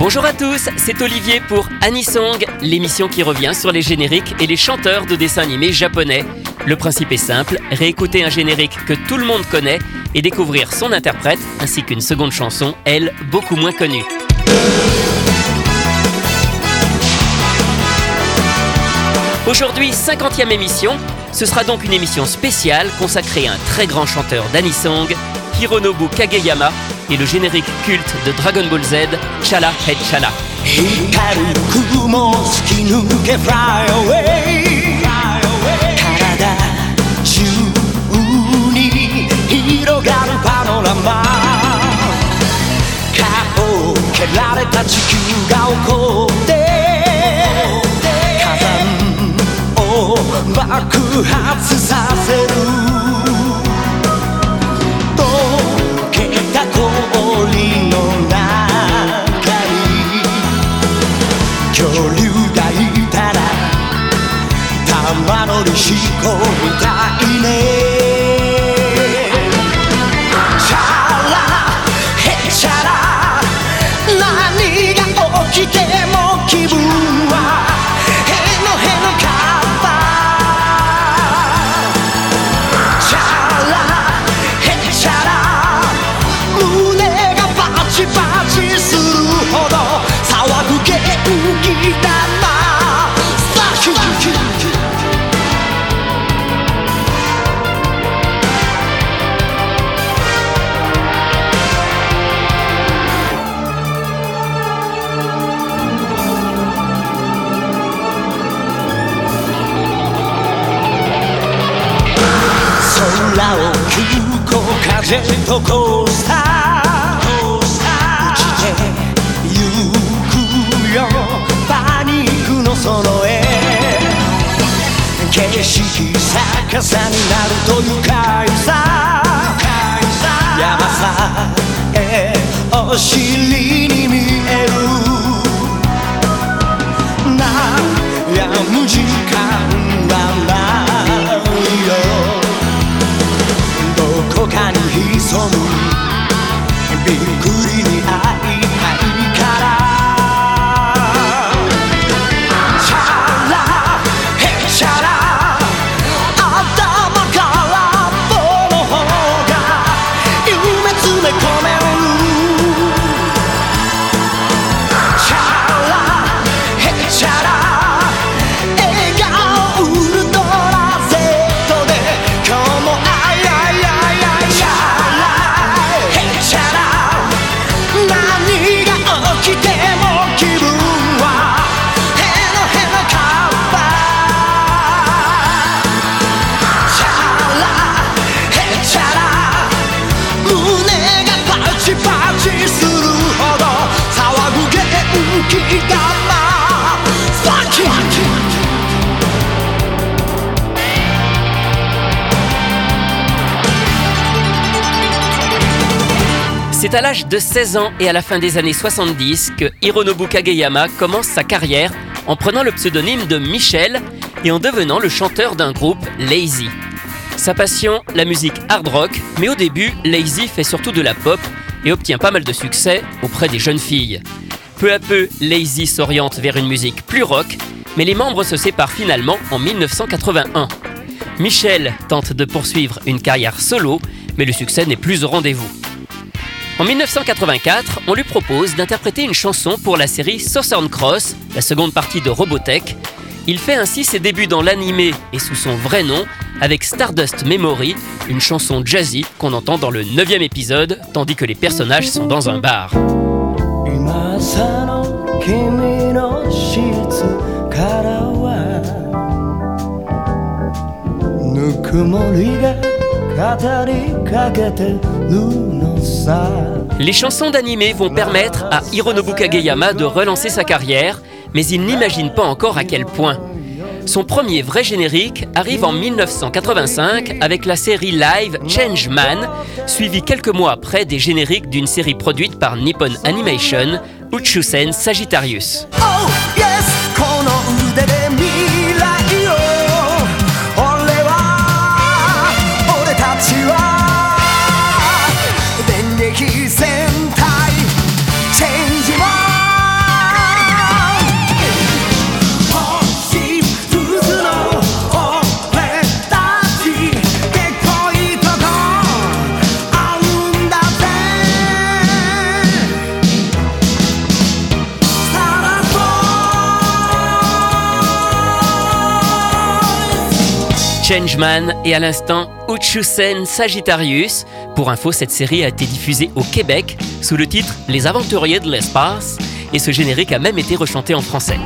Bonjour à tous, c'est Olivier pour Anisong, l'émission qui revient sur les génériques et les chanteurs de dessins animés japonais. Le principe est simple, réécouter un générique que tout le monde connaît et découvrir son interprète ainsi qu'une seconde chanson, elle, beaucoup moins connue. Aujourd'hui, 50e émission, ce sera donc une émission spéciale consacrée à un très grand chanteur d'Anisong, Hironobu Kageyama, et le générique culte de Dragon Ball Z, Chala Head Chala. ジェットコースターうちてゆくよ。パニックのその絵景色逆さになると愉快さ。山さえお尻に見える。なやむ時間。homem. And be C'est à l'âge de 16 ans et à la fin des années 70 que Hironobu Kageyama commence sa carrière en prenant le pseudonyme de Michel et en devenant le chanteur d'un groupe Lazy. Sa passion, la musique hard rock, mais au début, Lazy fait surtout de la pop et obtient pas mal de succès auprès des jeunes filles. Peu à peu, Lazy s'oriente vers une musique plus rock, mais les membres se séparent finalement en 1981. Michel tente de poursuivre une carrière solo, mais le succès n'est plus au rendez-vous. En 1984, on lui propose d'interpréter une chanson pour la série Southern Cross, la seconde partie de Robotech. Il fait ainsi ses débuts dans l'animé et sous son vrai nom avec Stardust Memory, une chanson jazzy qu'on entend dans le 9 épisode tandis que les personnages sont dans un bar. Les chansons d'animé vont permettre à Hironobu Kageyama de relancer sa carrière, mais il n'imagine pas encore à quel point. Son premier vrai générique arrive en 1985 avec la série live Change Man, suivi quelques mois après des génériques d'une série produite par Nippon Animation, Uchusen Sagittarius. Oh, Changeman et à l'instant Uchusen Sagittarius. Pour info, cette série a été diffusée au Québec sous le titre Les Aventuriers de l'espace et ce générique a même été rechanté en français.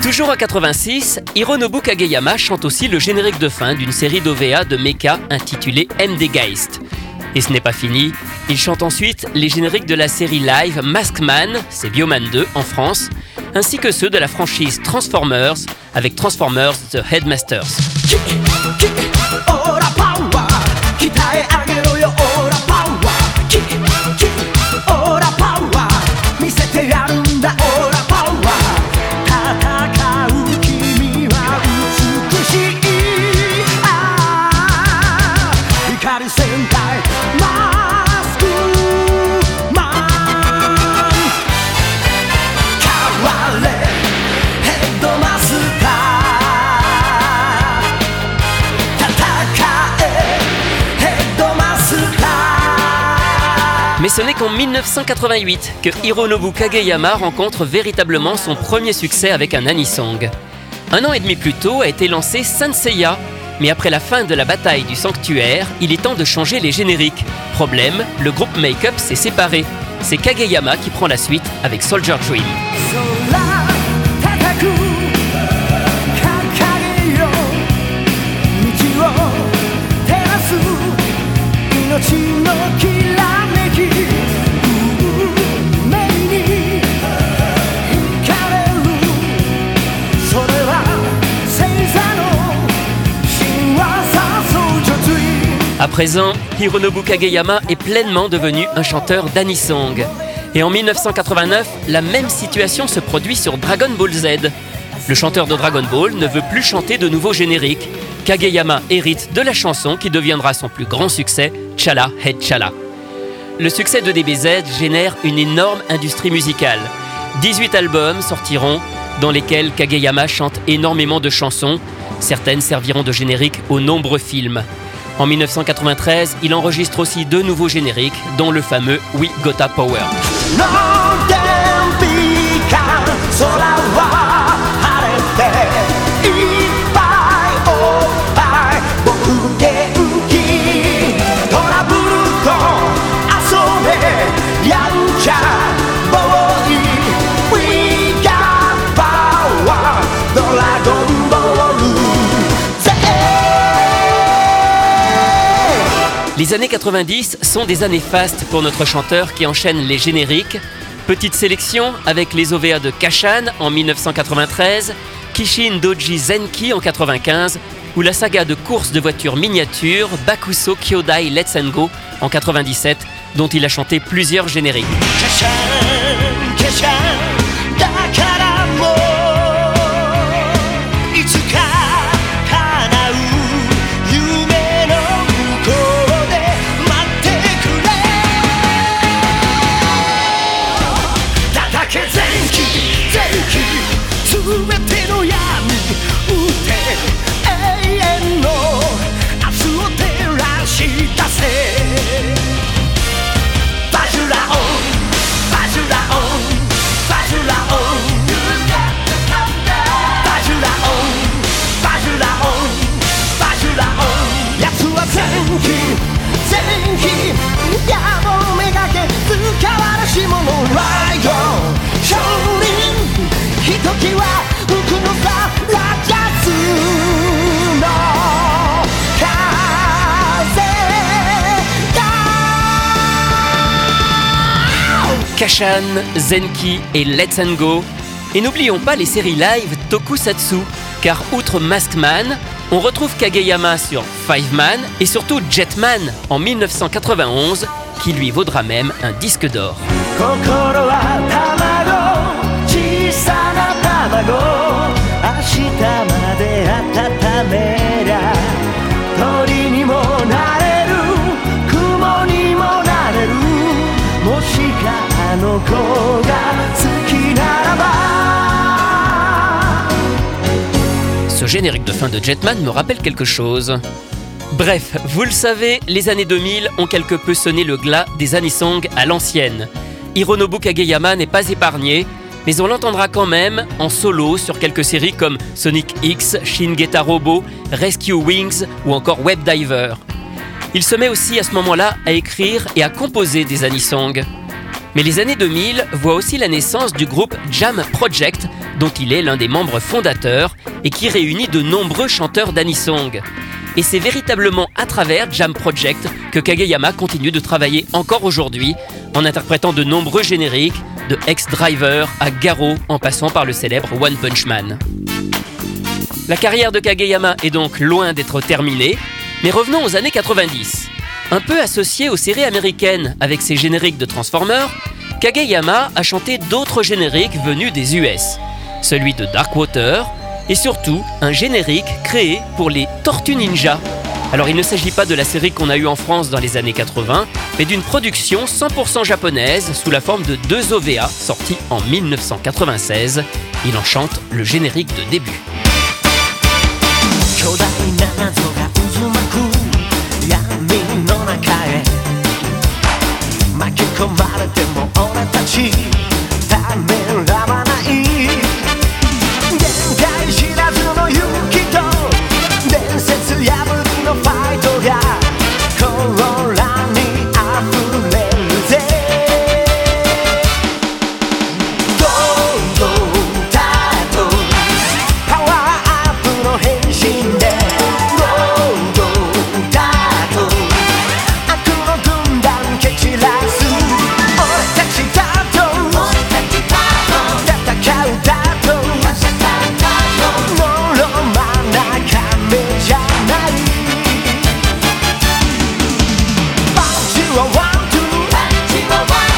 Toujours en 86, Hironobu Kageyama chante aussi le générique de fin d'une série d'OVA de mecha intitulée MD Geist. Et ce n'est pas fini, il chante ensuite les génériques de la série live Maskman, c'est Bioman 2 en France, ainsi que ceux de la franchise Transformers avec Transformers The Headmasters. キキオーラパワー鍛え上げ qu'en 1988 que Hironobu Kageyama rencontre véritablement son premier succès avec un anisong. Un an et demi plus tôt a été lancé Sanseiya, mais après la fin de la bataille du sanctuaire, il est temps de changer les génériques. Problème, le groupe Make-up s'est séparé. C'est Kageyama qui prend la suite avec Soldier Dream. Présent, Hironobu Kageyama est pleinement devenu un chanteur d'anisong. Et en 1989, la même situation se produit sur Dragon Ball Z. Le chanteur de Dragon Ball ne veut plus chanter de nouveaux génériques. Kageyama hérite de la chanson qui deviendra son plus grand succès, Chala Head Chala. Le succès de DBZ génère une énorme industrie musicale. 18 albums sortiront dans lesquels Kageyama chante énormément de chansons. Certaines serviront de générique aux nombreux films. En 1993, il enregistre aussi deux nouveaux génériques, dont le fameux We Gotta Power. Les années 90 sont des années fastes pour notre chanteur qui enchaîne les génériques. Petite sélection avec les OVA de Kashan en 1993, Kishin Doji Zenki en 95 ou la saga de course de voitures miniatures Bakuso Kyodai Let's Go en 97 dont il a chanté plusieurs génériques. Zenki et Let's Go. Et n'oublions pas les séries live Tokusatsu, car outre Maskman, on retrouve Kageyama sur Five Man et surtout Jetman en 1991, qui lui vaudra même un disque d'or. Ce générique de fin de Jetman me rappelle quelque chose. Bref, vous le savez, les années 2000 ont quelque peu sonné le glas des anisong à l'ancienne. Hironobu Kageyama n'est pas épargné, mais on l'entendra quand même en solo sur quelques séries comme Sonic X, Shin Geta Robo, Rescue Wings ou encore Web Diver. Il se met aussi à ce moment-là à écrire et à composer des anisongs. Mais les années 2000 voient aussi la naissance du groupe Jam Project, dont il est l'un des membres fondateurs et qui réunit de nombreux chanteurs d'anisong. Et c'est véritablement à travers Jam Project que Kageyama continue de travailler encore aujourd'hui, en interprétant de nombreux génériques, de Ex-Driver à Garo en passant par le célèbre One Punch Man. La carrière de Kageyama est donc loin d'être terminée, mais revenons aux années 90. Un peu associé aux séries américaines avec ses génériques de Transformers, Kageyama a chanté d'autres génériques venus des US, celui de Darkwater et surtout un générique créé pour les Tortues Ninja. Alors il ne s'agit pas de la série qu'on a eue en France dans les années 80, mais d'une production 100% japonaise sous la forme de deux OVA sortis en 1996. Il en chante le générique de début. 込まれても俺たちため Mama.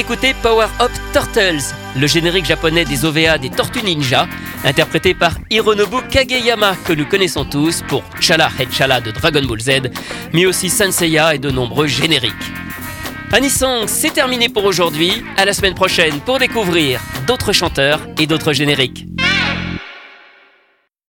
D'écouter Power Up Turtles, le générique japonais des OVA des Tortues Ninja, interprété par Hironobu Kageyama, que nous connaissons tous pour Chala Chala de Dragon Ball Z, mais aussi Senseiya et de nombreux génériques. Anisong, c'est terminé pour aujourd'hui. À la semaine prochaine pour découvrir d'autres chanteurs et d'autres génériques.